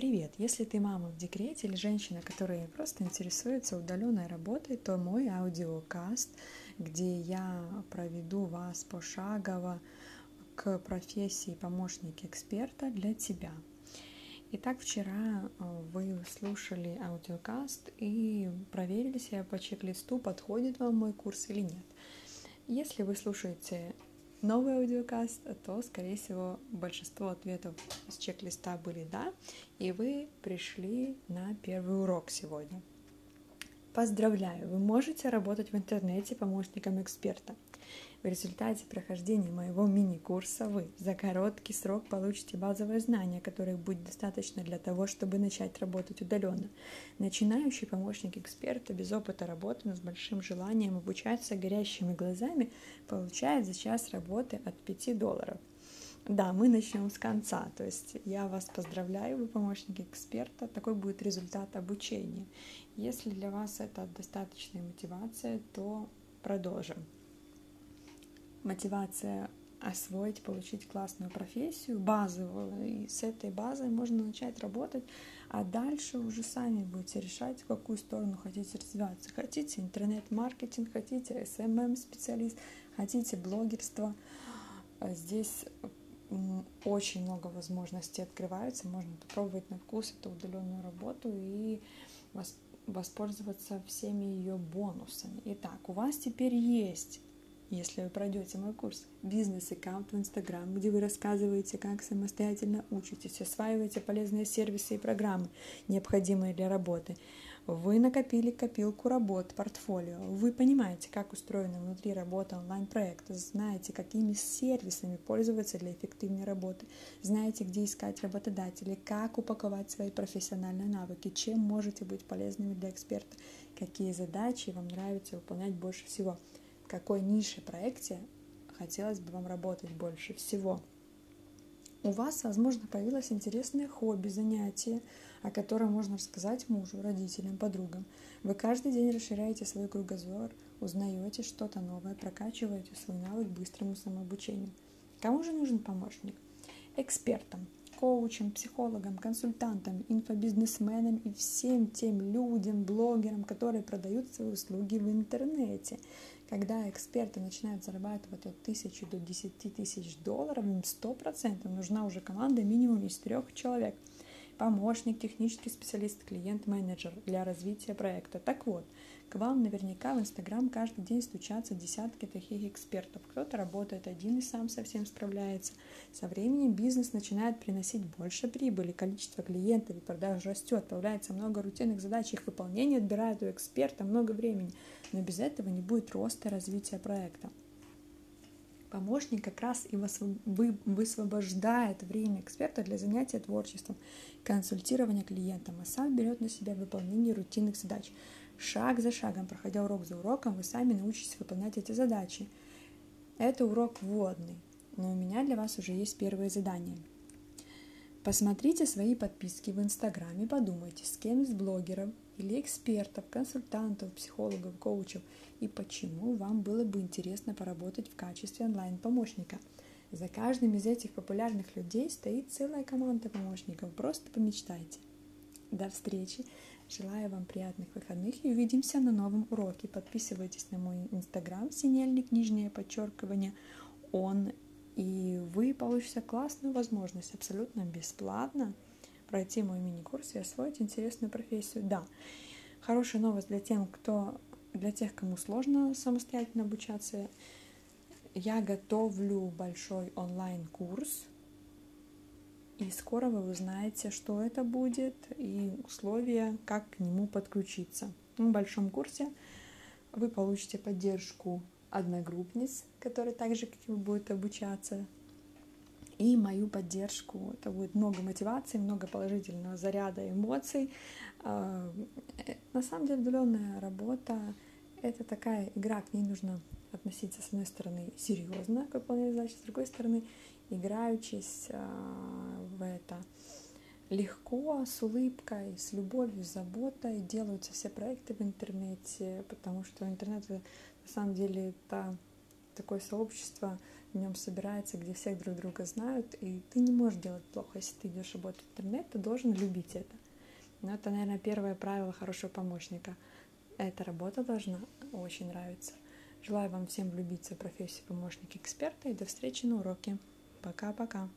Привет! Если ты мама в декрете или женщина, которая просто интересуется удаленной работой, то мой аудиокаст, где я проведу вас пошагово к профессии помощник эксперта для тебя. Итак, вчера э, вы слушали аудиокаст и проверили себя по чек-листу, подходит вам мой курс или нет. Если вы слушаете новый аудиокаст, то, скорее всего, большинство ответов с чек-листа были «да», и вы пришли на первый урок сегодня. Поздравляю, вы можете работать в интернете помощником эксперта. В результате прохождения моего мини-курса вы за короткий срок получите базовые знания, которых будет достаточно для того, чтобы начать работать удаленно. Начинающий помощник эксперта без опыта работы, но с большим желанием обучаться горящими глазами, получает за час работы от 5 долларов. Да, мы начнем с конца. То есть я вас поздравляю, вы помощник эксперта. Такой будет результат обучения. Если для вас это достаточная мотивация, то продолжим мотивация освоить, получить классную профессию, базовую, и с этой базой можно начать работать, а дальше уже сами будете решать, в какую сторону хотите развиваться. Хотите интернет-маркетинг, хотите SMM-специалист, хотите блогерство. Здесь очень много возможностей открывается, можно попробовать на вкус эту удаленную работу и воспользоваться всеми ее бонусами. Итак, у вас теперь есть если вы пройдете мой курс «Бизнес-аккаунт в Инстаграм», где вы рассказываете, как самостоятельно учитесь, осваиваете полезные сервисы и программы, необходимые для работы, вы накопили копилку работ, портфолио, вы понимаете, как устроена внутри работа онлайн-проекта, знаете, какими сервисами пользоваться для эффективной работы, знаете, где искать работодателей, как упаковать свои профессиональные навыки, чем можете быть полезными для эксперта, какие задачи вам нравится выполнять больше всего – какой нише проекте хотелось бы вам работать больше всего. У вас, возможно, появилось интересное хобби, занятие, о котором можно рассказать мужу, родителям, подругам. Вы каждый день расширяете свой кругозор, узнаете что-то новое, прокачиваете свой навык быстрому самообучению. Кому же нужен помощник? Экспертам, коучам, психологам, консультантам, инфобизнесменам и всем тем людям, блогерам, которые продают свои услуги в интернете. Когда эксперты начинают зарабатывать от тысячи до 10 тысяч долларов, им 100% нужна уже команда минимум из трех человек. Помощник, технический специалист, клиент-менеджер для развития проекта. Так вот, к вам наверняка в Инстаграм каждый день стучатся десятки таких экспертов. Кто-то работает один и сам совсем справляется. Со временем бизнес начинает приносить больше прибыли, количество клиентов и продаж растет, появляется много рутинных задач, их выполнение отбирает у эксперта много времени, но без этого не будет роста развития проекта. Помощник как раз и высвобождает время эксперта для занятия творчеством, консультирования клиентам, а сам берет на себя выполнение рутинных задач – Шаг за шагом, проходя урок за уроком, вы сами научитесь выполнять эти задачи. Это урок вводный, но у меня для вас уже есть первые задания. Посмотрите свои подписки в Инстаграме, подумайте, с кем из блогеров или экспертов, консультантов, психологов, коучев и почему вам было бы интересно поработать в качестве онлайн-помощника. За каждым из этих популярных людей стоит целая команда помощников, просто помечтайте. До встречи! Желаю вам приятных выходных и увидимся на новом уроке. Подписывайтесь на мой инстаграм, синельник, нижнее подчеркивание, он, и вы получите классную возможность абсолютно бесплатно пройти мой мини-курс и освоить интересную профессию. Да, хорошая новость для тем, кто, для тех, кому сложно самостоятельно обучаться. Я готовлю большой онлайн-курс и скоро вы узнаете, что это будет и условия, как к нему подключиться. В большом курсе вы получите поддержку одногруппниц, которые так же, как и будут обучаться, и мою поддержку. Это будет много мотивации, много положительного заряда эмоций. А, э, на самом деле удаленная работа — это такая игра, к ней нужно относиться, с одной стороны, серьезно, как выполнять задачи, с другой стороны, играючись а, в это легко, с улыбкой, с любовью, с заботой делаются все проекты в интернете, потому что интернет на самом деле это такое сообщество, в нем собирается, где все друг друга знают, и ты не можешь делать плохо. Если ты идешь работать в интернет, ты должен любить это. Но это, наверное, первое правило хорошего помощника. Эта работа должна очень нравиться. Желаю вам всем влюбиться в профессию помощника эксперта и до встречи на уроке. Пока-пока.